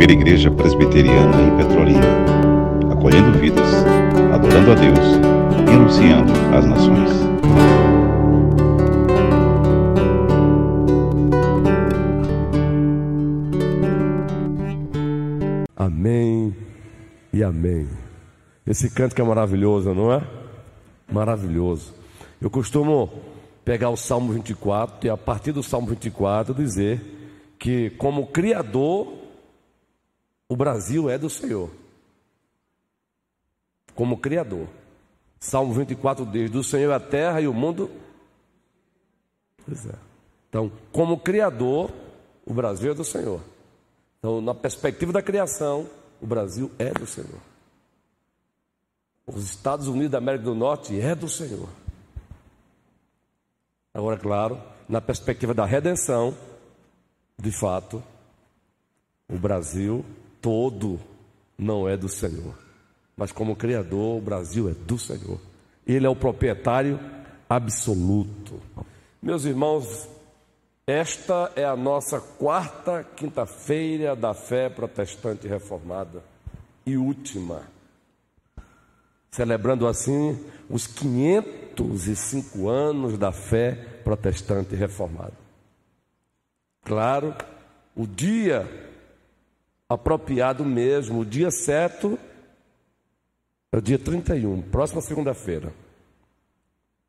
primeira igreja presbiteriana em Petrolina, acolhendo vidas, adorando a Deus e anunciando às nações. Amém e amém. Esse canto que é maravilhoso, não é? Maravilhoso. Eu costumo pegar o Salmo 24 e a partir do Salmo 24 dizer que como criador o Brasil é do Senhor. Como criador. Salmo 24 diz: Do Senhor a terra e o mundo. Pois é. Então, como criador, o Brasil é do Senhor. Então, na perspectiva da criação, o Brasil é do Senhor. Os Estados Unidos da América do Norte é do Senhor. Agora, claro, na perspectiva da redenção, de fato, o Brasil todo não é do Senhor. Mas como Criador, o Brasil é do Senhor. Ele é o proprietário absoluto. Meus irmãos, esta é a nossa quarta quinta-feira da fé protestante reformada e última. Celebrando assim os 505 anos da fé protestante reformada. Claro, o dia apropriado mesmo, o dia certo é o dia 31, próxima segunda-feira.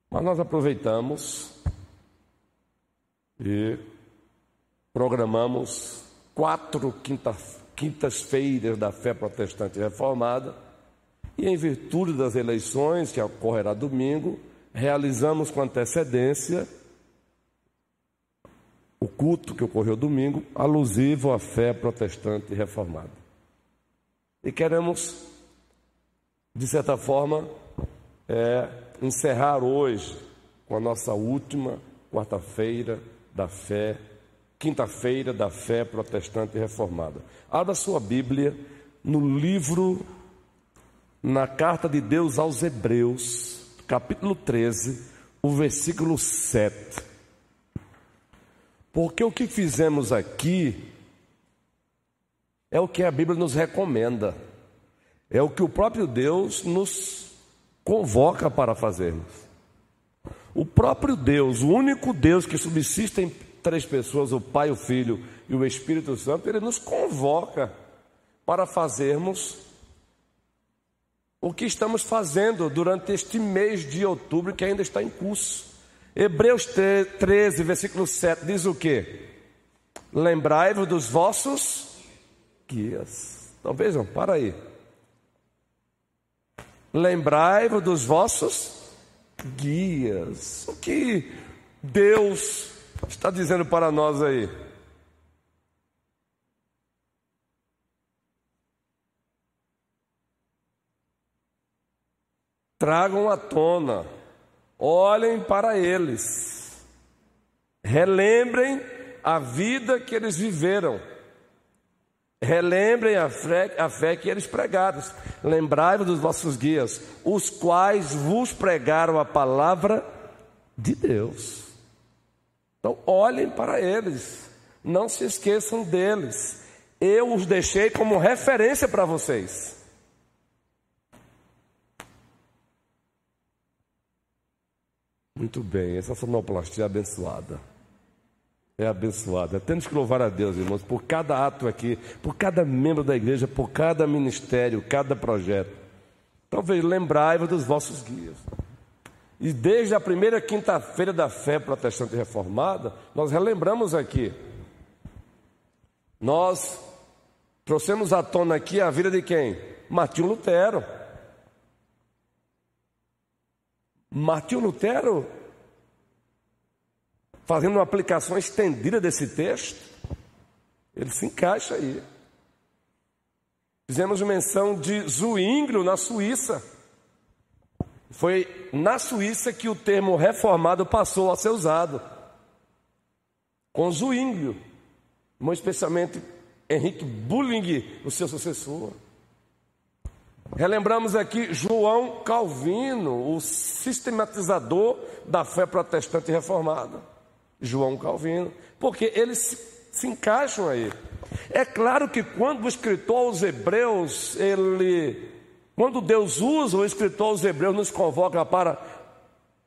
Mas nós aproveitamos e programamos quatro quintas-feiras da fé protestante reformada e, em virtude das eleições, que ocorrerá domingo, realizamos com antecedência o culto que ocorreu domingo, alusivo à fé protestante reformada. E queremos, de certa forma, é, encerrar hoje com a nossa última quarta-feira da fé, quinta-feira da fé protestante reformada. Abra sua Bíblia no livro, na carta de Deus aos Hebreus, capítulo 13, o versículo 7. Porque o que fizemos aqui é o que a Bíblia nos recomenda, é o que o próprio Deus nos convoca para fazermos. O próprio Deus, o único Deus que subsiste em três pessoas, o Pai, o Filho e o Espírito Santo, ele nos convoca para fazermos o que estamos fazendo durante este mês de outubro que ainda está em curso. Hebreus 13, versículo 7 diz o que? Lembrai-vos dos vossos guias. Então vejam, para aí. Lembrai-vos dos vossos guias. O que Deus está dizendo para nós aí? Tragam à tona olhem para eles, relembrem a vida que eles viveram, relembrem a fé, a fé que eles pregaram, lembrai-vos dos vossos guias, os quais vos pregaram a palavra de Deus. Então, olhem para eles, não se esqueçam deles. Eu os deixei como referência para vocês. Muito bem, essa sonoplastia é abençoada. É abençoada. Temos que louvar a Deus, irmãos, por cada ato aqui, por cada membro da igreja, por cada ministério, cada projeto. Talvez lembrai-vos dos vossos guias. E desde a primeira quinta-feira da fé protestante reformada, nós relembramos aqui. Nós trouxemos à tona aqui a vida de quem? Martinho Lutero. Martinho Lutero, fazendo uma aplicação estendida desse texto, ele se encaixa aí. Fizemos menção de Zwinglio na Suíça. Foi na Suíça que o termo reformado passou a ser usado. Com Zwinglio, muito especialmente Henrique Bulling, o seu sucessor. Relembramos aqui João Calvino, o sistematizador da fé protestante reformada. João Calvino, porque ele se se encaixam aí. É claro que quando o escritor aos Hebreus, ele, quando Deus usa o escritor aos Hebreus, nos convoca para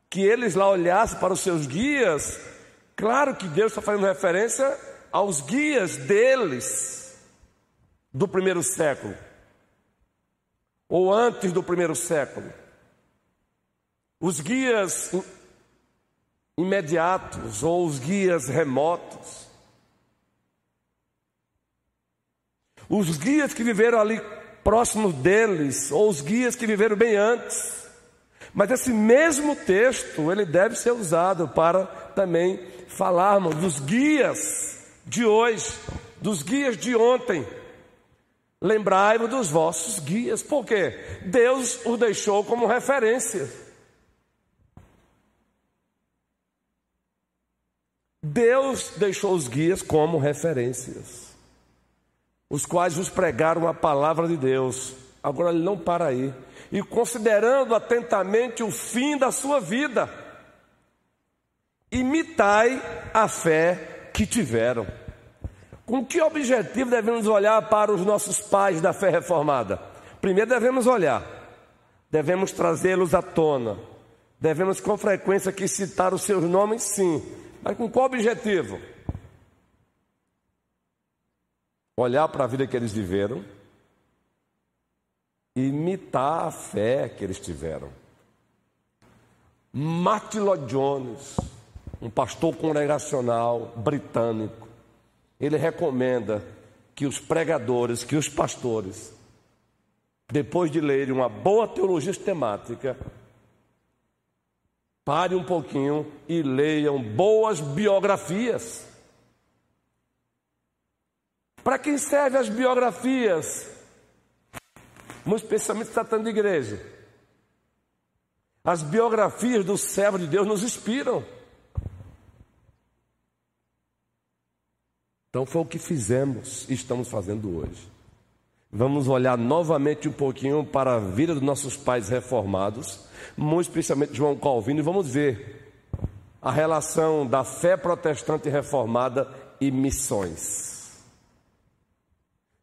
que eles lá olhassem para os seus guias, claro que Deus está fazendo referência aos guias deles do primeiro século, ou antes do primeiro século. Os guias imediatos ou os guias remotos. Os guias que viveram ali próximos deles, ou os guias que viveram bem antes. Mas esse mesmo texto, ele deve ser usado para também falarmos dos guias de hoje, dos guias de ontem. Lembrai-vos dos vossos guias, porque Deus os deixou como referência. Deus deixou os guias como referências, os quais vos pregaram a palavra de Deus. Agora ele não para aí. E considerando atentamente o fim da sua vida, imitai a fé que tiveram. Com que objetivo devemos olhar para os nossos pais da fé reformada? Primeiro devemos olhar, devemos trazê-los à tona, devemos com frequência aqui citar os seus nomes, sim, mas com qual objetivo? Olhar para a vida que eles viveram, imitar a fé que eles tiveram. Martin Lloyd Jones, um pastor congregacional britânico, ele recomenda que os pregadores, que os pastores, depois de lerem uma boa teologia sistemática, Pare um pouquinho e leiam boas biografias. Para quem servem as biografias? Muito especialmente tratando de igreja. As biografias do servo de Deus nos inspiram. Então foi o que fizemos e estamos fazendo hoje. Vamos olhar novamente um pouquinho para a vida dos nossos pais reformados muito especialmente João Calvino, e vamos ver a relação da fé protestante reformada e missões.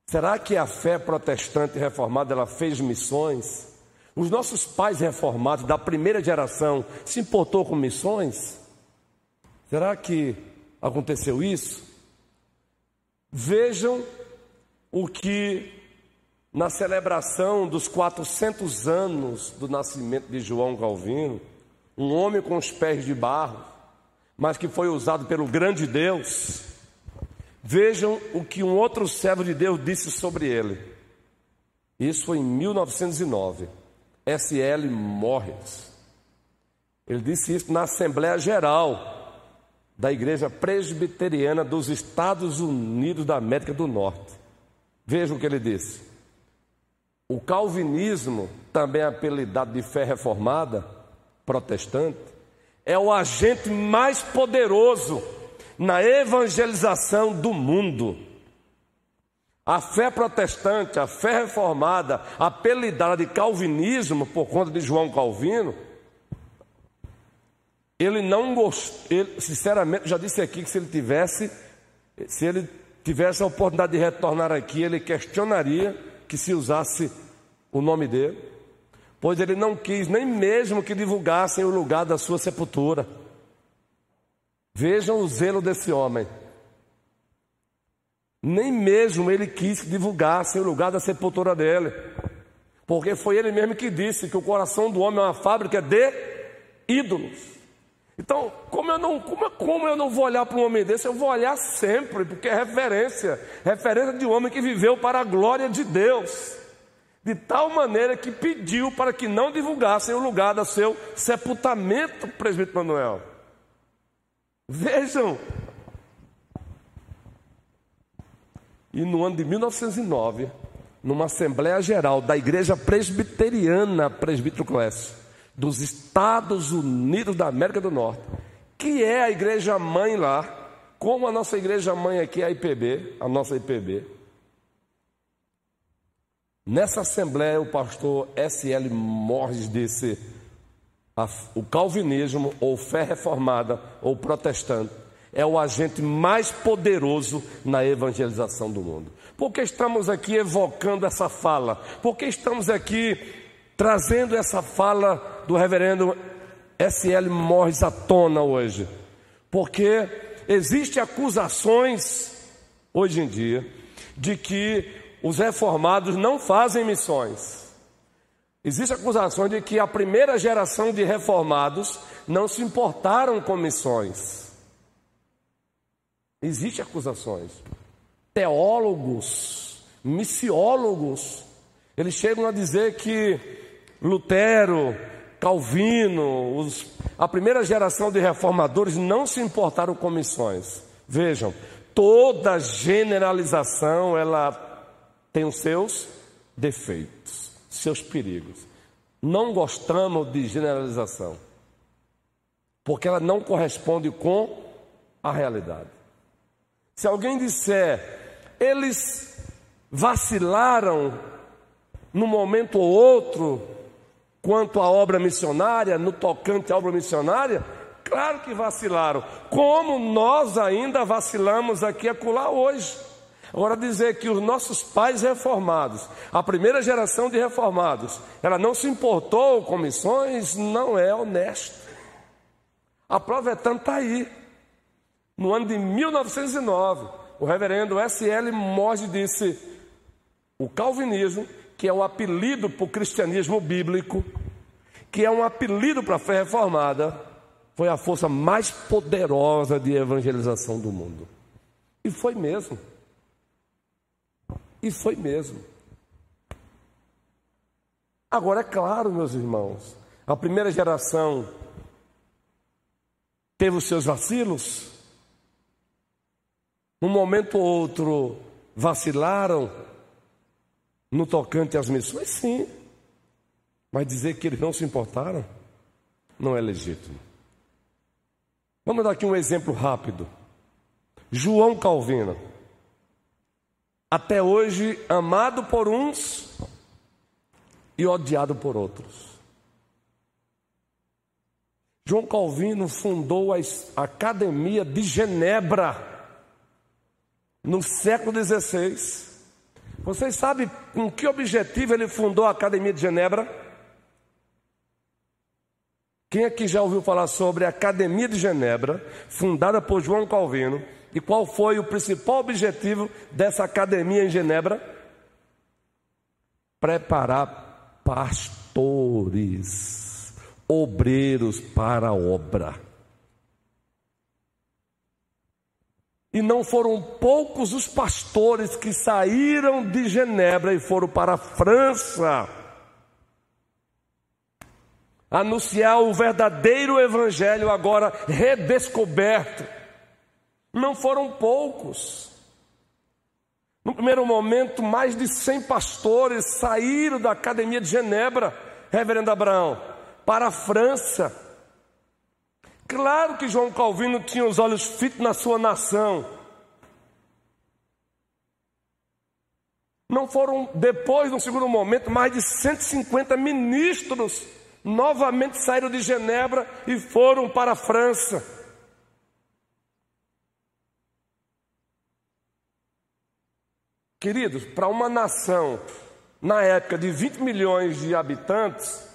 Será que a fé protestante reformada ela fez missões? Os nossos pais reformados da primeira geração se importou com missões? Será que aconteceu isso? Vejam o que na celebração dos 400 anos do nascimento de João Calvino, um homem com os pés de barro, mas que foi usado pelo grande Deus. Vejam o que um outro servo de Deus disse sobre ele. Isso foi em 1909. S.L. Morris. Ele disse isso na Assembleia Geral da Igreja Presbiteriana dos Estados Unidos da América do Norte. Vejam o que ele disse. O calvinismo, também apelidado de fé reformada, protestante, é o agente mais poderoso na evangelização do mundo. A fé protestante, a fé reformada, apelidada de calvinismo por conta de João Calvino, ele não gostou, sinceramente, já disse aqui que se ele tivesse, se ele tivesse a oportunidade de retornar aqui, ele questionaria que se usasse o nome dele, pois ele não quis nem mesmo que divulgassem o lugar da sua sepultura. Vejam o zelo desse homem. Nem mesmo ele quis que divulgassem o lugar da sepultura dele, porque foi ele mesmo que disse que o coração do homem é uma fábrica de ídolos. Então, como eu não, como, como eu não vou olhar para um homem desse? Eu vou olhar sempre, porque é referência referência de um homem que viveu para a glória de Deus, de tal maneira que pediu para que não divulgassem o lugar do seu sepultamento, presbítero Manuel. Vejam. E no ano de 1909, numa Assembleia Geral da Igreja Presbiteriana, presbítero Clécio, dos Estados Unidos da América do Norte, que é a igreja mãe lá, como a nossa igreja mãe aqui, a IPB, a nossa IPB. Nessa assembleia, o pastor S.L. Morris disse: o calvinismo, ou fé reformada, ou protestante, é o agente mais poderoso na evangelização do mundo. Por que estamos aqui evocando essa fala? Por que estamos aqui trazendo essa fala do reverendo S.L. Morris à tona hoje? Porque existem acusações hoje em dia de que os reformados não fazem missões. Existem acusações de que a primeira geração de reformados não se importaram com missões. Existem acusações. Teólogos, missiólogos, eles chegam a dizer que Lutero, Calvino, os, a primeira geração de reformadores não se importaram com missões. Vejam, toda generalização ela tem os seus defeitos, seus perigos. Não gostamos de generalização, porque ela não corresponde com a realidade. Se alguém disser, eles vacilaram no momento ou outro quanto à obra missionária, no tocante à obra missionária, claro que vacilaram, como nós ainda vacilamos aqui a acolá hoje. Agora dizer que os nossos pais reformados, a primeira geração de reformados, ela não se importou com missões, não é honesto. A prova é tanta aí. No ano de 1909, o reverendo S.L. Morse disse: o calvinismo, que é um apelido para o cristianismo bíblico, que é um apelido para a fé reformada, foi a força mais poderosa de evangelização do mundo. E foi mesmo. E foi mesmo. Agora, é claro, meus irmãos, a primeira geração teve os seus vacilos, um momento ou outro vacilaram no tocante às missões, sim. Mas dizer que eles não se importaram não é legítimo. Vamos dar aqui um exemplo rápido. João Calvino, até hoje amado por uns e odiado por outros. João Calvino fundou a Academia de Genebra no século XVI. Vocês sabem com que objetivo ele fundou a Academia de Genebra? Quem aqui já ouviu falar sobre a Academia de Genebra, fundada por João Calvino, e qual foi o principal objetivo dessa academia em Genebra? Preparar pastores, obreiros para a obra. E não foram poucos os pastores que saíram de Genebra e foram para a França anunciar o verdadeiro evangelho agora redescoberto. Não foram poucos. No primeiro momento, mais de 100 pastores saíram da Academia de Genebra, Reverendo Abraão, para a França Claro que João Calvino tinha os olhos fitos na sua nação. Não foram, depois, no segundo momento, mais de 150 ministros novamente saíram de Genebra e foram para a França. Queridos, para uma nação, na época de 20 milhões de habitantes,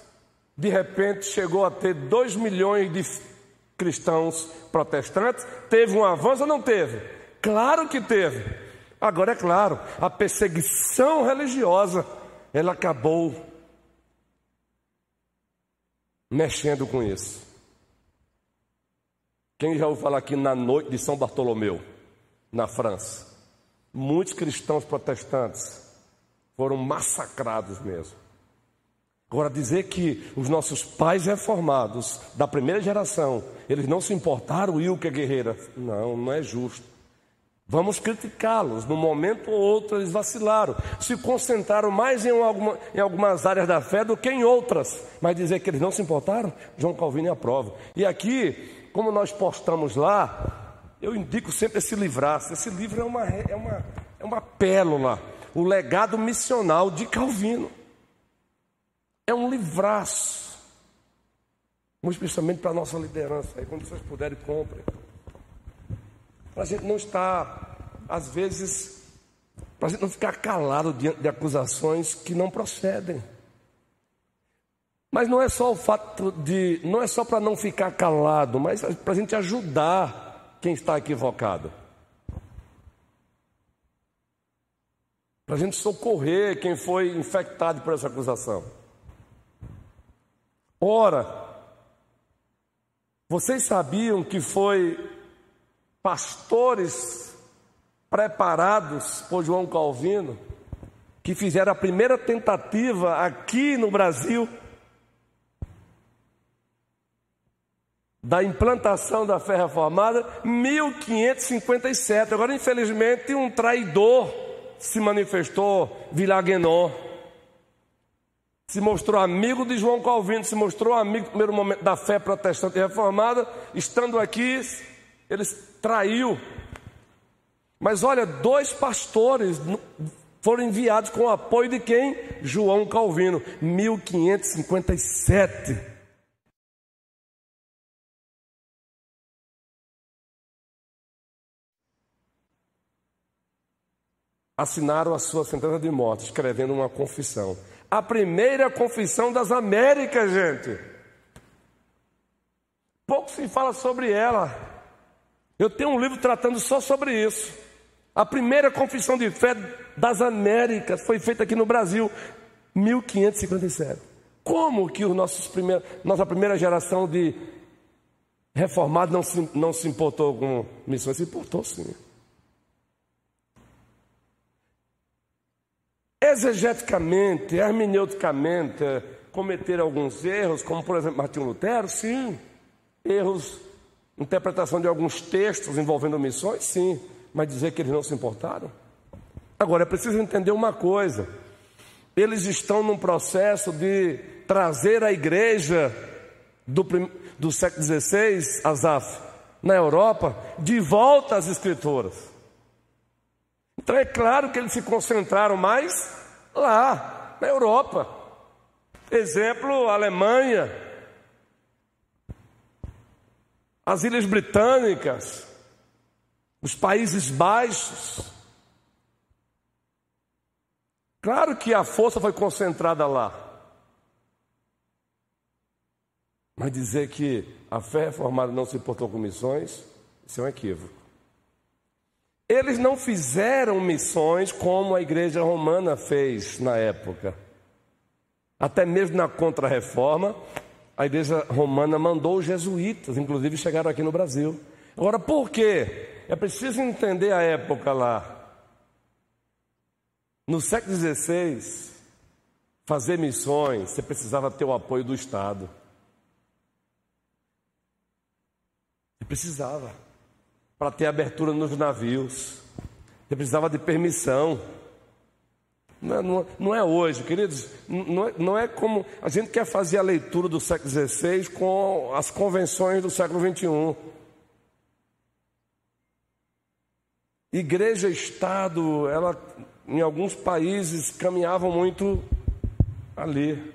de repente chegou a ter 2 milhões de cristãos protestantes, teve um avanço ou não teve? Claro que teve. Agora é claro, a perseguição religiosa, ela acabou mexendo com isso. Quem já ouviu falar aqui na noite de São Bartolomeu, na França? Muitos cristãos protestantes foram massacrados mesmo. Agora, dizer que os nossos pais reformados da primeira geração, eles não se importaram, Wilker Guerreira, não, não é justo. Vamos criticá-los. No momento ou outro eles vacilaram. Se concentraram mais em, alguma, em, algumas áreas da fé do que em outras. Mas dizer que eles não se importaram, João Calvino aprova. E aqui, como nós postamos lá, eu indico sempre esse livraço. Esse livro é uma, é uma, é uma pérola. O legado missional de Calvino. É um livraço. Muito especialmente para a nossa liderança. Aí, quando vocês puderem, comprem. para a gente não estar, às vezes, para a gente não ficar calado diante de acusações que não procedem. Mas não é só o fato de, não é só para não ficar calado, mas para a gente ajudar quem está equivocado. Para a gente socorrer quem foi infectado por essa acusação. Ora, vocês sabiam que foi pastores preparados por João Calvino que fizeram a primeira tentativa aqui no Brasil da implantação da fé reformada, 1557. Agora, infelizmente, um traidor se manifestou, Villaguenon. Se mostrou amigo de João Calvino, se mostrou amigo no primeiro momento da fé protestante reformada, estando aqui, ele traiu. Mas olha, dois pastores foram enviados com o apoio de quem? João Calvino, 1557. assinaram a sua sentença de morte, escrevendo uma confissão. A primeira confissão das Américas, gente. Pouco se fala sobre ela. Eu tenho um livro tratando só sobre isso. A primeira confissão de fé das Américas foi feita aqui no Brasil, 1557. Como que os nossos primeiros, nossa primeira geração de reformados não se, não se importou com missões? Se importou sim. Exegeticamente, hermeneuticamente, cometer alguns erros, como por exemplo Martinho Lutero, sim. Erros, interpretação de alguns textos envolvendo missões, sim. Mas dizer que eles não se importaram? Agora, é preciso entender uma coisa: eles estão num processo de trazer a igreja do, do século XVI, Azaf, na Europa, de volta às Escrituras. Então é claro que eles se concentraram mais lá, na Europa. Exemplo, Alemanha, as Ilhas Britânicas, os Países Baixos. Claro que a força foi concentrada lá. Mas dizer que a fé reformada não se importou com missões, isso é um equívoco. Eles não fizeram missões como a igreja romana fez na época. Até mesmo na Contra-Reforma, a igreja romana mandou os jesuítas, inclusive chegaram aqui no Brasil. Agora, por quê? É preciso entender a época lá. No século XVI, fazer missões, você precisava ter o apoio do Estado. Você precisava para ter abertura nos navios. Você precisava de permissão. Não é, não, não é hoje, queridos. Não é, não é, como. A gente quer fazer a leitura do século XVI com as convenções do século XXI. Igreja Estado, ela, em alguns países, caminhavam muito ali.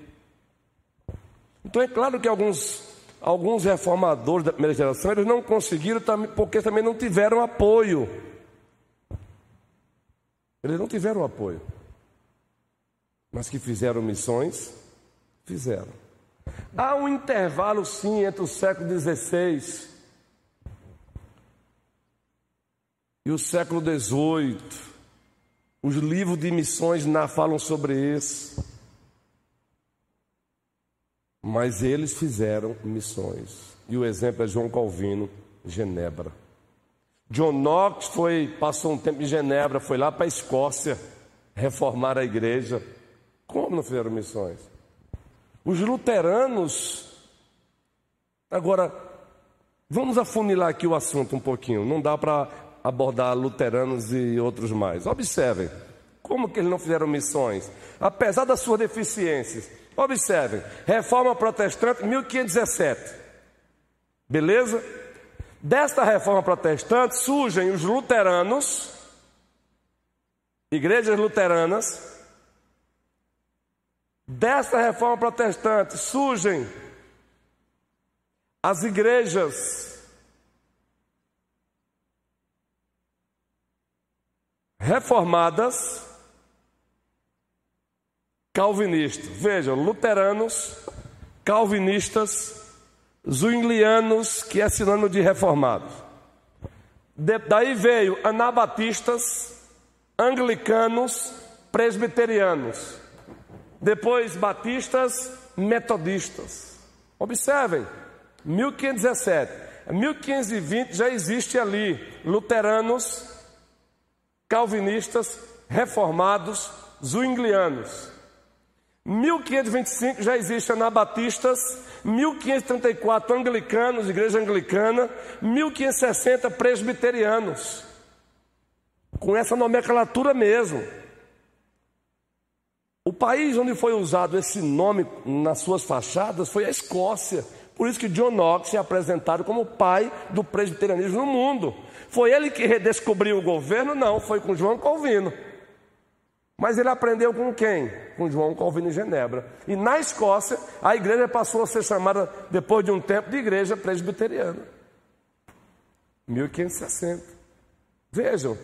Então é claro que alguns alguns reformadores da primeira geração, eles não conseguiram porque também não tiveram apoio. Eles não tiveram apoio. Mas que fizeram missões, fizeram. Há um intervalo, sim, entre o século XVI e o século XVIII. Os livros de missões falam sobre isso. Mas eles fizeram missões. E o exemplo é João Calvino, Genebra. John Knox foi, passou um tempo em Genebra, foi lá para a Escócia reformar a igreja. Como não fizeram missões? Os luteranos. Agora, vamos afunilar aqui o assunto um pouquinho. Não dá para abordar luteranos e outros mais. Observem como que eles não fizeram missões, apesar das suas deficiências. Observem, reforma protestante 1517. Beleza? Desta reforma protestante surgem os luteranos, igrejas luteranas. Desta reforma protestante surgem as igrejas reformadas, calvinistas. Vejam, luteranos, calvinistas, zwinglianos, que é sinônimo de reformados. Daí veio anabatistas, anglicanos, presbiterianos. Depois batistas, metodistas. Observem, 1517. 1520 já existe ali luteranos, calvinistas, reformados, zwinglianos. 1525 já existe anabatistas, 1534 anglicanos, igreja anglicana, 1560 presbiterianos. Com essa nomenclatura mesmo. O país onde foi usado esse nome nas suas fachadas foi a Escócia. Por isso que John Knox é apresentado como pai do presbiterianismo no mundo. Foi ele que redescobriu o governo? Não, foi com João Calvino. Mas ele aprendeu com quem? Com João Calvino em Genebra. E na Escócia, a igreja passou a ser chamada, depois de um tempo, de igreja presbiteriana. 1560. Vejam.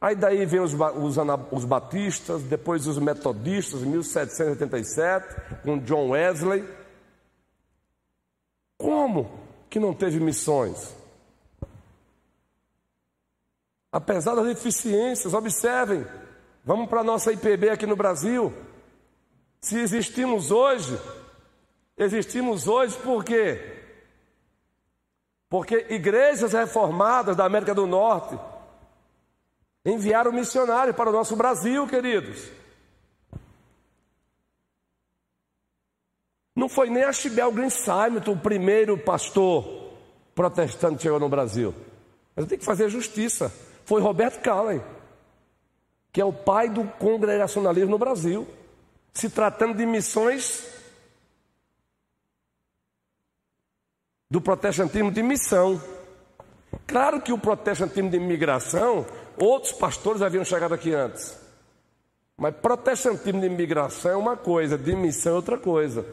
Aí daí vem os, os, os batistas, depois os metodistas, 1787, com John Wesley. Como que não teve missões? Apesar das deficiências, observem, vamos para a nossa IPB aqui no Brasil. Se existimos hoje, existimos hoje por quê? Porque igrejas reformadas da América do Norte enviaram missionários para o nosso Brasil, queridos. Não foi nem Archibald Green Simon, o primeiro pastor protestante que chegou no Brasil. Mas tem que fazer justiça. Foi Roberto Callen, que é o pai do congregacionalismo no Brasil. Se tratando de missões do protestantismo de missão. Claro que o protestantismo de imigração, outros pastores haviam chegado aqui antes. Mas protestantismo de imigração é uma coisa, de missão é outra coisa.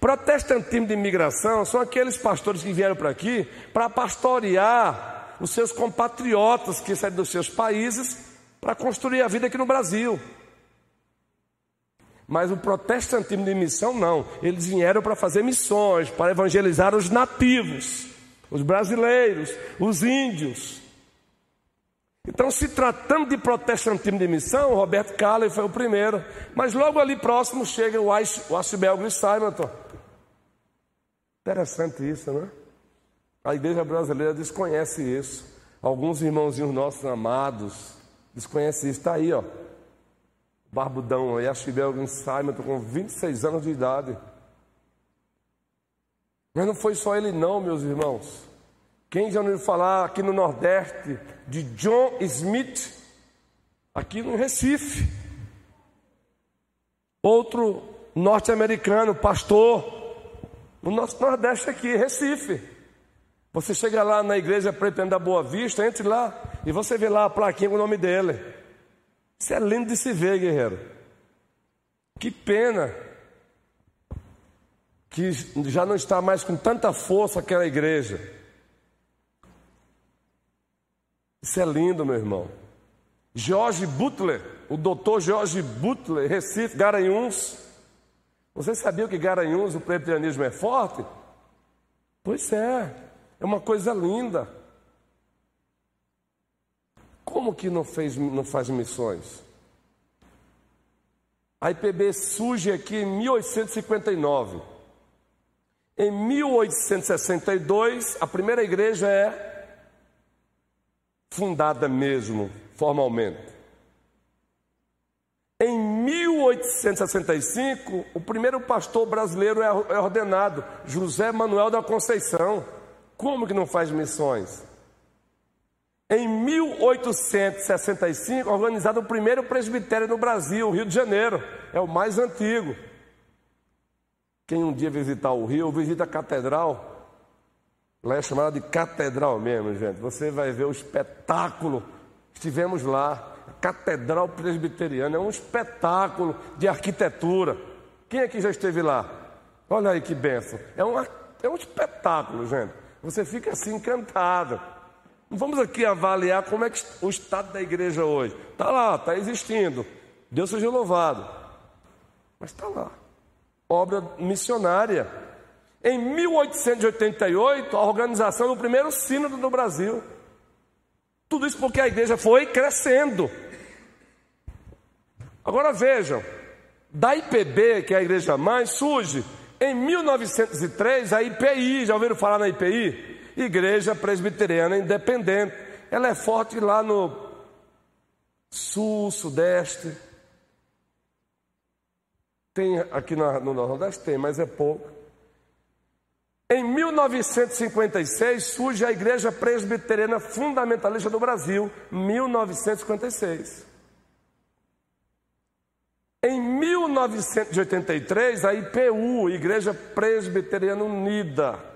Protestantismo de imigração são aqueles pastores que vieram para aqui para pastorear os seus compatriotas que saíram dos seus países para construir a vida aqui no Brasil. Mas o protestantismo de missão não, eles vieram para fazer missões, para evangelizar os nativos, os brasileiros, os índios. Então, se tratando de protestantismo de missão, Roberto Calley foi o primeiro. Mas logo ali próximo chega o Ashbel Simonton. Interessante isso, né? A igreja brasileira desconhece isso. Alguns irmãozinhos nossos amados desconhecem isso. Está aí, ó. Barbudão aí, Ashbel Simonton, com 26 anos de idade. Mas não foi só ele, não, meus irmãos. Quem já ouviu falar aqui no Nordeste de John Smith, aqui no Recife? Outro norte-americano, pastor, no nosso Nordeste aqui, Recife. Você chega lá na igreja Pretendo da Boa Vista, entre lá e você vê lá a plaquinha com o nome dele. Isso é lindo de se ver, guerreiro. Que pena que já não está mais com tanta força aquela igreja. Isso é lindo, meu irmão. George Butler, o doutor George Butler, Recife, Garanhuns. Você sabia que Garanhuns, o presbiterianismo é forte? Pois é, é uma coisa linda. Como que não, fez, não faz missões? A IPB surge aqui em 1859. Em 1862, a primeira igreja é fundada mesmo, formalmente. Em 1865, o primeiro pastor brasileiro é, é ordenado, José Manuel da Conceição. Como que não faz missões? Em 1865, organizado o primeiro presbitério no Brasil, Rio de Janeiro, é o mais antigo. Quem um dia visitar o Rio, visita a catedral, Lá é chamada de catedral mesmo, gente. Você vai ver o espetáculo. Estivemos lá. Catedral Presbiteriana é um espetáculo de arquitetura. Quem aqui já esteve lá? Olha aí que benção. É, uma, é um espetáculo, gente. Você fica assim encantado. Não vamos aqui avaliar como é que o estado da igreja hoje. Está lá, está existindo. Deus seja louvado. Mas está lá. Obra missionária. Em 1888, a organização do primeiro sínodo do Brasil. Tudo isso porque a igreja foi crescendo. Agora vejam, da IPB, que é a igreja mãe, surge em 1903 a IPI. Já ouviram falar na IPI? Igreja Presbiteriana Independente. Ela é forte lá no sul, sudeste. Tem aqui no, no Nordeste, tem, mas é pouco. Em 1956 surge a Igreja Presbiteriana Fundamentalista do Brasil, 1956. Em 1983, a IPU, Igreja Presbiteriana Unida.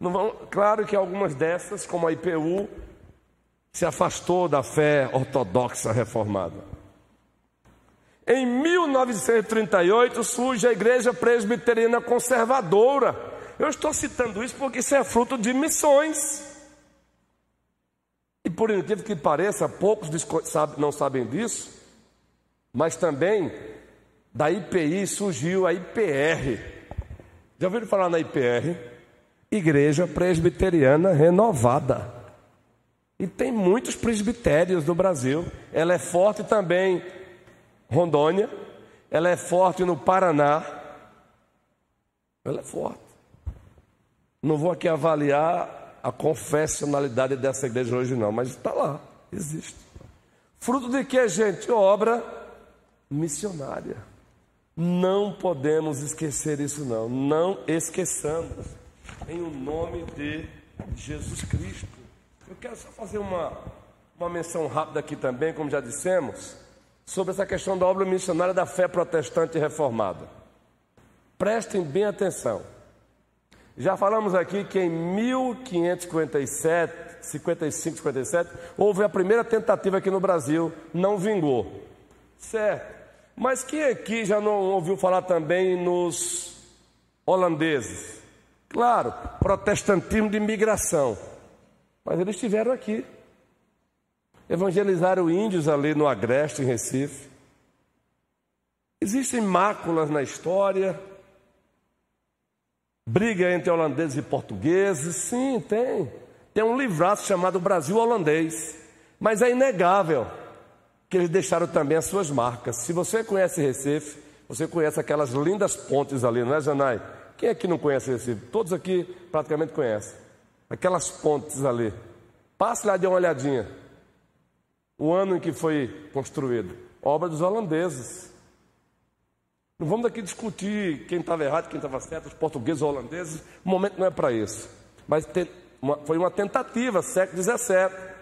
Vão, claro que algumas dessas, como a IPU, se afastou da fé ortodoxa reformada. Em 1938 surge a Igreja Presbiteriana Conservadora. Eu estou citando isso porque isso é fruto de missões. E por incrível que pareça, poucos não sabem disso, mas também da IPI surgiu a IPR. Já ouviram falar na IPR? Igreja Presbiteriana Renovada. E tem muitos presbitérios no Brasil. Ela é forte também Rondônia, ela é forte no Paraná, ela é forte. Não vou aqui avaliar a confessionalidade dessa igreja hoje, não, mas está lá, existe. Fruto de que, gente? Obra missionária. Não podemos esquecer isso, não. Não esqueçamos. Em o nome de Jesus Cristo. Eu quero só fazer uma, uma menção rápida aqui também, como já dissemos sobre essa questão da obra missionária da fé protestante reformada. Prestem bem atenção. Já falamos aqui que em 1557, 55, 57, houve a primeira tentativa aqui no Brasil, não vingou. Certo. Mas quem aqui já não ouviu falar também nos holandeses? Claro, protestantismo de imigração. Mas eles estiveram aqui. Evangelizaram índios ali no Agreste, em Recife. Existem máculas na história. Briga entre holandeses e portugueses. Sim, tem. Tem um livraço chamado Brasil Holandês. Mas é inegável que eles deixaram também as suas marcas. Se você conhece Recife, você conhece aquelas lindas pontes ali, não é, Janai? Quem aqui não conhece Recife? Todos aqui praticamente conhecem. Aquelas pontes ali. Passe lá de uma olhadinha o ano em que foi construído? Obra dos holandeses. Não vamos aqui discutir quem estava errado, quem estava certo, os portugueses ou holandeses. O momento não é para isso. Mas uma, foi uma tentativa, século XVII.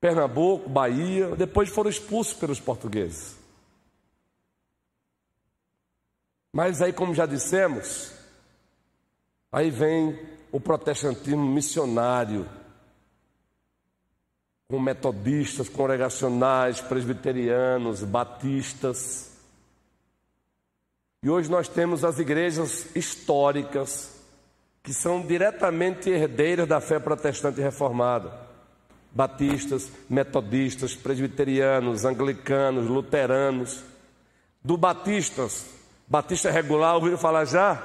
Pernambuco, Bahia, depois foram expulsos pelos portugueses. Mas aí, como já dissemos, aí vem o protestantismo missionário com metodistas, congregacionais, presbiterianos, batistas. E hoje nós temos as igrejas históricas, que são diretamente herdeiras da fé protestante reformada. Batistas, metodistas, presbiterianos, anglicanos, luteranos. Do batistas, batista regular, ouviram falar já?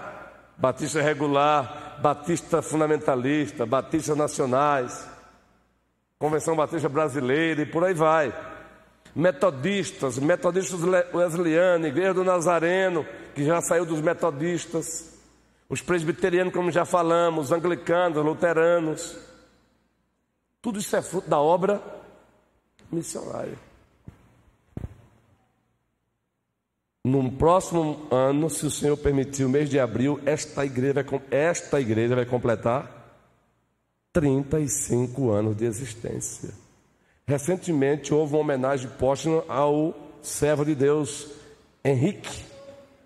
Batista regular, batista fundamentalista, batistas nacionais. Convenção Batista Brasileira e por aí vai. Metodistas, metodistas Wesleyano, Igreja do Nazareno, que já saiu dos metodistas. Os presbiterianos, como já falamos, os anglicanos, luteranos. Tudo isso é fruto da obra missionária. No próximo ano, se o Senhor permitir, o mês de abril, esta igreja esta igreja vai completar 35 anos de existência. Recentemente houve uma homenagem póstuma ao servo de Deus, Henrique.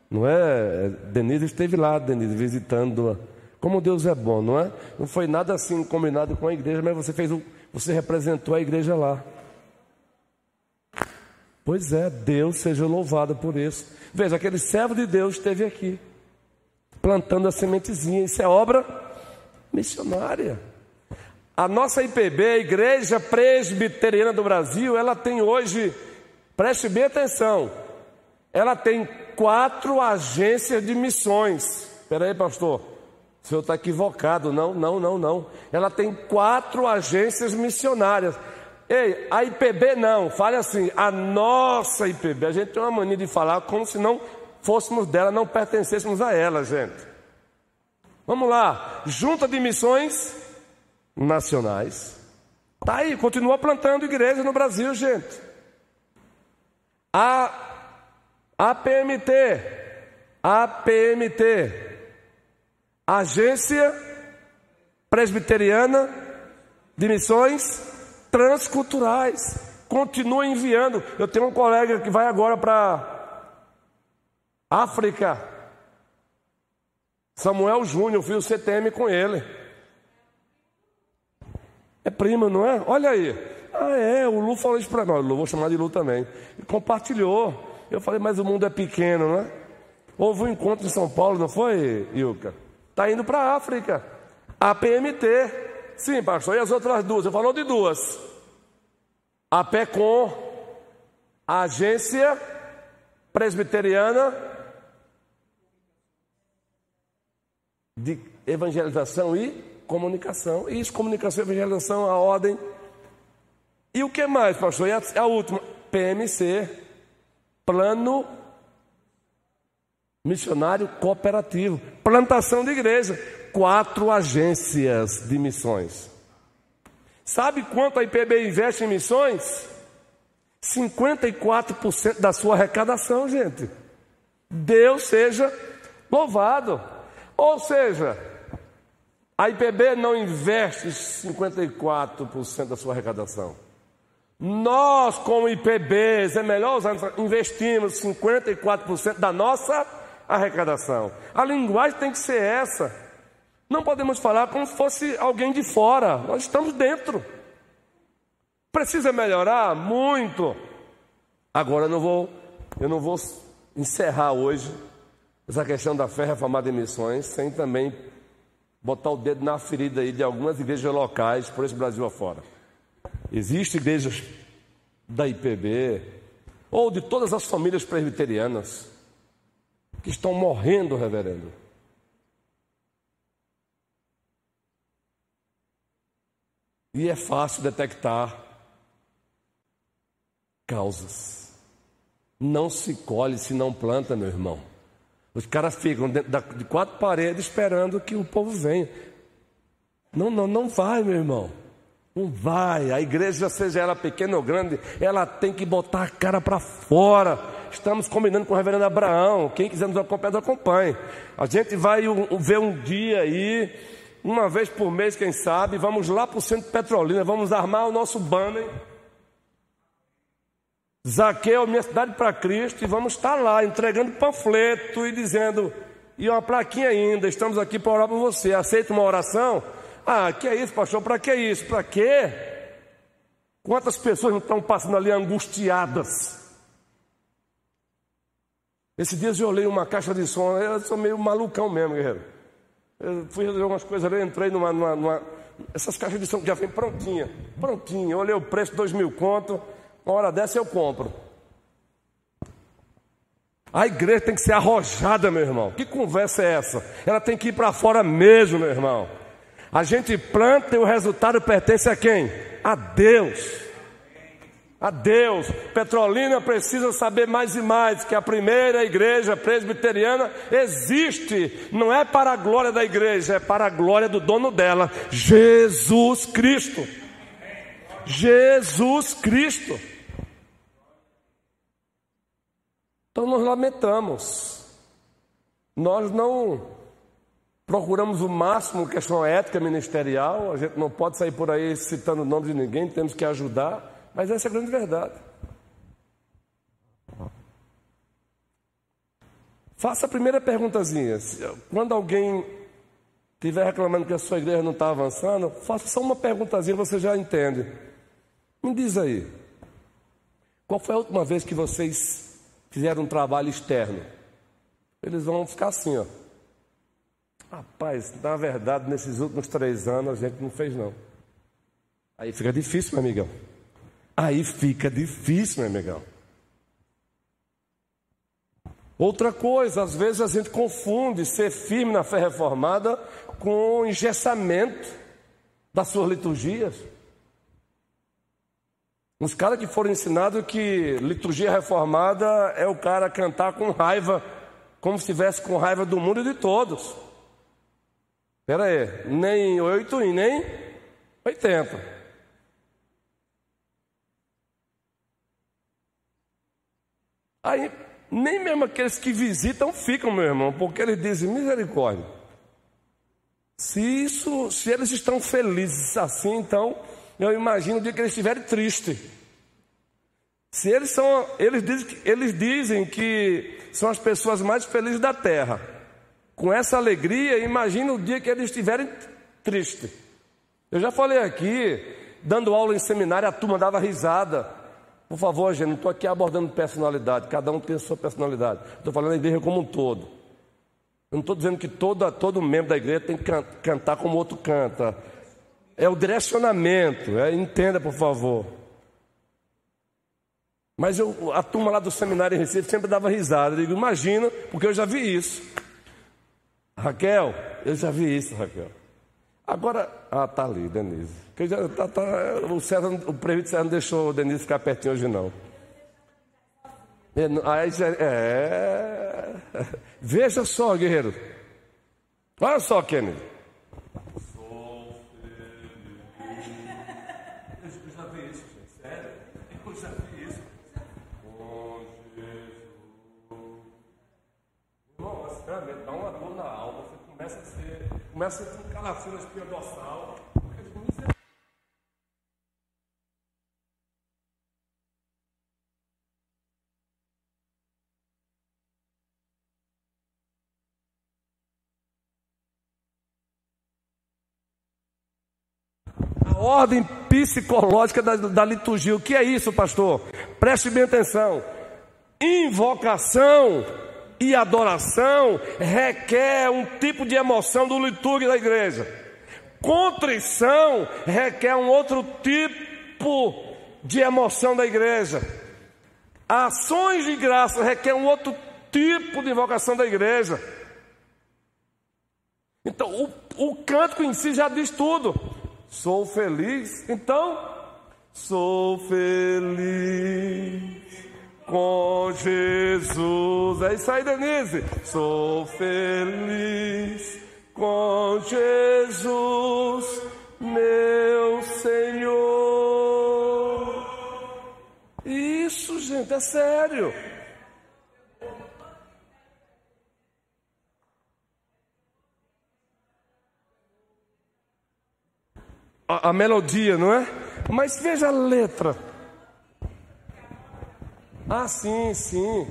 Não é? Denise esteve lá, Denise, visitando. Como Deus é bom, não é? Não foi nada assim combinado com a igreja, mas você fez o, você representou a igreja lá. Pois é, Deus seja louvado por isso. Veja, aquele servo de Deus esteve aqui, plantando a sementezinha. Isso é obra missionária. A nossa IPB, a Igreja Presbiteriana do Brasil, ela tem hoje, preste bem atenção, ela tem quatro agências de missões. Espera aí, pastor, o senhor está equivocado. Não, não, não, não. Ela tem quatro agências missionárias. Ei, a IPB não, fale assim, a nossa IPB. A gente tem uma mania de falar como se não fôssemos dela, não pertencêssemos a ela, gente. Vamos lá, junta de missões nacionais. Tá aí, continua plantando igreja no Brasil, gente. A APMT, APMT, Agência Presbiteriana de Missões Transculturais. Continua enviando. Eu tenho um colega que vai agora para África. Samuel Júnior, fiz o CTM com ele. É prima, não é? Olha aí. Ah, é, o Lu falou isso para nós. Lu, vou chamar de Lu também. E compartilhou. Eu falei, mas o mundo é pequeno, não é? Houve um encontro em São Paulo, não foi, Ilka? Está indo para a África. A PMT. Sim, pastor. E as outras duas? Eu falou de duas. A PECOM, a Agência Presbiteriana de Evangelização e comunicação. Isso, comunicação e evangelização, a ordem. E o que mais, pastor? E a, a última, PMC, Plano Missionário Cooperativo, plantação de igreja, quatro agências de missões. Sabe quanto a IPB investe em missões? 54% da sua arrecadação, gente. Deus seja louvado. Ou seja, a IPB não investe 54% da sua arrecadação. Nós, como IPBs, é melhor usar, investimos 54% da nossa arrecadação. A linguagem tem que ser essa. Não podemos falar como se fosse alguém de fora. Nós estamos dentro. Precisa melhorar muito. Agora eu não vou, eu não vou encerrar hoje essa questão da fé reformada em missões sem também botar o dedo na ferida aí de algumas igrejas locais por esse Brasil afora. Existem igrejas da IPB ou de todas as famílias presbiterianas que estão morrendo, reverendo. E é fácil detectar causas. Não se colhe se não planta, meu irmão. Os caras ficam dentro de quatro paredes esperando que o povo venha. Não, não, não vai, meu irmão. Não vai. A igreja, seja ela pequena ou grande, ela tem que botar a cara para fora. Estamos combinando com o reverendo Abraão. Quem quiser nos acompanhar, acompanhe. A gente vai ver um dia aí, uma vez por mês, quem sabe, vamos lá para o centro Petrolina, vamos armar o nosso banner Zaqueu, minha cidade para Cristo, e vamos estar lá entregando panfleto e dizendo, e uma plaquinha ainda, estamos aqui para orar por você. Aceita uma oração? Ah, que é isso, pastor? Para que isso? Para quê? Quantas pessoas não estão passando ali angustiadas? Esses dias eu olhei uma caixa de som, eu sou meio malucão mesmo, guerreiro. Eu fui resolver umas coisas ali, entrei numa, numa, numa, Essas caixas de som já vem prontinha, prontinha. Olhei o preço, dois mil conto. Uma hora dessa eu compro. A igreja tem que ser arrojada, meu irmão. Que conversa é essa? Ela tem que ir para fora mesmo, meu irmão. A gente planta e o resultado pertence a quem? A Deus. A Deus. Petrolina precisa saber mais e mais que a primeira igreja presbiteriana existe. Não é para a glória da igreja, é para a glória do dono dela, Jesus Cristo. Jesus Cristo. Então nós lamentamos. Nós não procuramos o máximo questão ética ministerial, a gente não pode sair por aí citando o nome de ninguém, temos que ajudar, mas essa é a grande verdade. Faça a primeira perguntazinha. Quando alguém estiver reclamando que a sua igreja não está avançando, faça só uma perguntazinha, você já entende. Me diz aí, qual foi a última vez que vocês fizeram um trabalho externo. Eles vão ficar assim, ó. Rapaz, na verdade, nesses últimos três anos a gente não fez não. Aí fica difícil, meu amigão. Aí fica difícil, meu amigão. Outra coisa, às vezes a gente confunde ser firme na fé reformada com engessamento das suas liturgias. Uns caras que foram ensinados que liturgia reformada é o cara cantar com raiva, como se estivesse com raiva do mundo e de todos. Espera aí, nem oito e nem oitenta. Aí, nem mesmo aqueles que visitam ficam, meu irmão, porque eles dizem misericórdia. Se isso, se eles estão felizes assim, então eu imagino o dia que eles estiverem tristes. Se eles são, eles dizem, eles dizem que são as pessoas mais felizes da terra. Com essa alegria, imagina o dia que eles estiverem tristes. Eu já falei aqui, dando aula em seminário, a turma dava risada. Por favor, gente, não estou aqui abordando personalidade, cada um tem a sua personalidade. Estou falando da igreja como um todo. Eu não estou dizendo que todo, todo membro da igreja tem que can, cantar como outro canta. É o direcionamento, é, entenda, por favor. Mas eu, a turma lá do seminário em Recife sempre dava risada. Eu digo, imagina, porque eu já vi isso. Raquel, eu já vi isso, Raquel. Agora, ah, tá ali, Denise. Que já, tá, tá, o, César, o prefeito César não deixou o Denise ficar pertinho hoje, não. É, aí já, é... Veja só, guerreiro. Olha só, Kennedy. começa a ter um calafrio na espinha dorsal. A ordem psicológica da, da liturgia. O que é isso, pastor? Preste bem atenção. Invocação e adoração requer um tipo de emoção do liturgia da igreja. Contrição requer um outro tipo de emoção da igreja. Ações de graça requer um outro tipo de invocação da igreja. Então, o, o cântico em si já diz tudo. Sou feliz, então, sou feliz com Jesus. É isso aí, Denise. Sou feliz com Jesus, meu Senhor. Isso, gente, é sério. A, a melodia, não é? Mas veja a letra. Ah, sim, sim.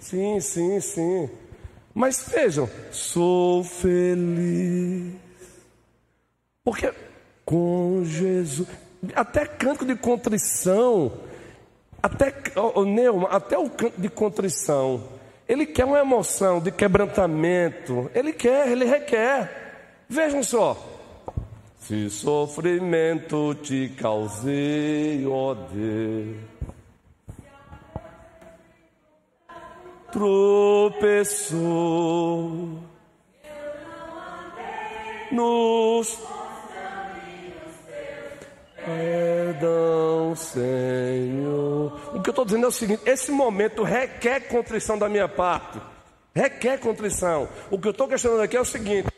Sim, sim, sim. Mas vejam, sou feliz. Porque com Jesus, até canto de contrição, até o Neuma, até o canto de contrição, ele quer uma emoção de quebrantamento, ele quer, ele requer. Vejam só. Se sofrimento te causei, ó Deus tropeçou nos perdão, Senhor. O que eu estou dizendo é o seguinte: esse momento requer contrição da minha parte, requer contrição. O que eu estou questionando aqui é o seguinte.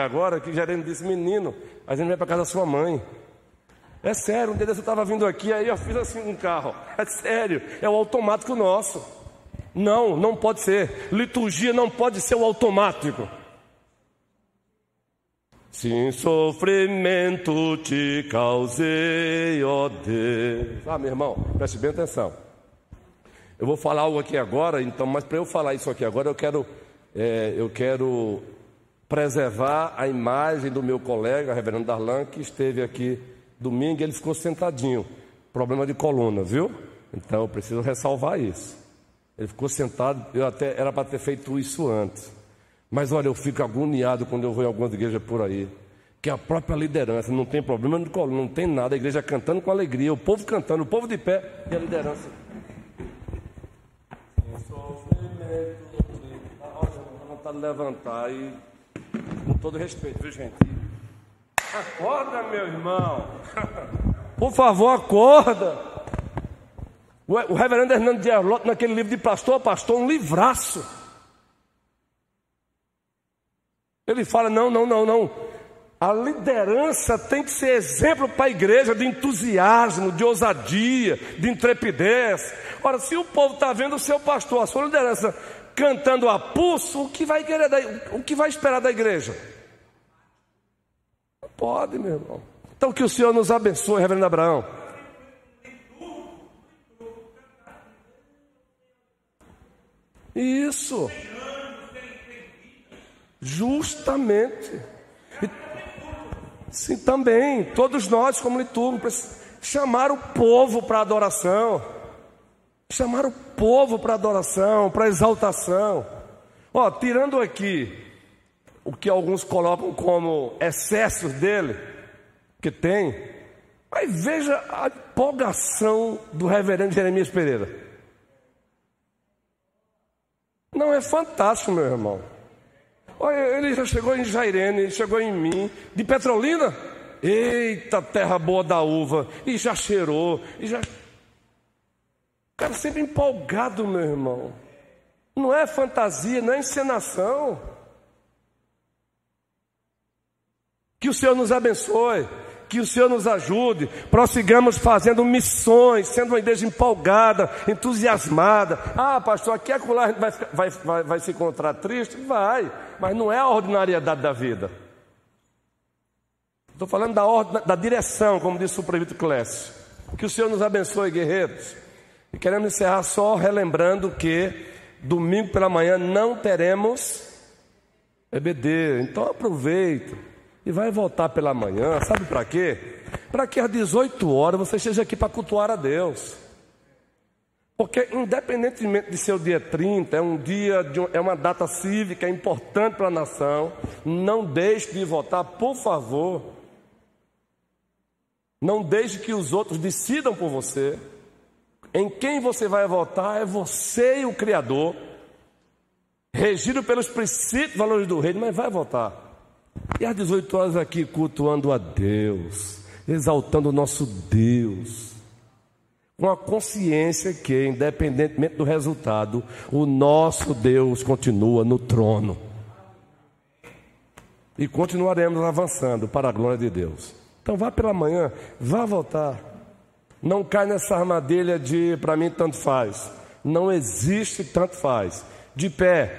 Agora que o disse, menino, a gente vai para casa da sua mãe. É sério, um dia eu estava vindo aqui, aí eu fiz assim um carro. É sério, é o automático nosso. Não, não pode ser. Liturgia não pode ser o automático. Sim, sofrimento te causei, ó Deus. Ah, meu irmão, preste bem atenção. Eu vou falar algo aqui agora, então, mas para eu falar isso aqui agora, eu quero é, eu quero preservar a imagem do meu colega, reverendo Darlan, que esteve aqui domingo, ele ficou sentadinho, problema de coluna, viu? Então eu preciso ressalvar isso. Ele ficou sentado, eu até era para ter feito isso antes. Mas olha, eu fico agoniado quando eu vou em algumas igrejas por aí. Que a própria liderança não tem problema de coluna, não tem nada, a igreja cantando com alegria, o povo cantando, o povo de pé e a liderança. vontade de levantar e com todo respeito, viu gente? Acorda, meu irmão. Por favor, acorda. O reverendo Hernando de Arloto, naquele livro de pastor a pastor, um livraço. Ele fala: não, não, não, não. A liderança tem que ser exemplo para a igreja de entusiasmo, de ousadia, de intrepidez. Ora, se o povo está vendo o seu pastor, a sua liderança, cantando a pulso, o que vai querer da, o que vai esperar da igreja? Não pode, meu irmão. Então que o Senhor nos abençoe, reverendo Abraão. Isso. Justamente. E, sim, também. Todos nós, como liturgo, chamar o povo para adoração. Chamar o povo para adoração, para exaltação. Ó, tirando aqui o que alguns colocam como excessos dele, que tem, mas veja a empolgação do reverendo Jeremias Pereira. Não é fantástico, meu irmão. Olha, ele já chegou em Jairene, chegou em mim, de Petrolina. Eita, terra boa da uva. E já cheirou, e já. Cara sempre empolgado, meu irmão. Não é fantasia, não é encenação. Que o Senhor nos abençoe. Que o Senhor nos ajude, prossigamos fazendo missões, sendo uma igreja empolgada, entusiasmada. Ah, pastor, aqui a gente vai, vai, vai, vai se encontrar triste? Vai, mas não é a ordinariedade da vida. Estou falando da, ordem, da direção, como disse o prefeito Clécio. Que o Senhor nos abençoe, guerreiros. E queremos encerrar só relembrando que domingo pela manhã não teremos EBD. Então aproveita e vai voltar pela manhã, sabe para quê? Para que às 18 horas você esteja aqui para cultuar a Deus. Porque independentemente de ser o dia 30, é um dia, de, é uma data cívica, é importante para a nação, não deixe de votar, por favor. Não deixe que os outros decidam por você. Em quem você vai votar é você e o Criador, regido pelos princípios e valores do reino, mas vai votar. E às 18 horas aqui cultuando a Deus, exaltando o nosso Deus, com a consciência que, independentemente do resultado, o nosso Deus continua no trono. E continuaremos avançando para a glória de Deus. Então vá pela manhã, vá voltar. Não cai nessa armadilha de para mim tanto faz. Não existe tanto faz. De pé,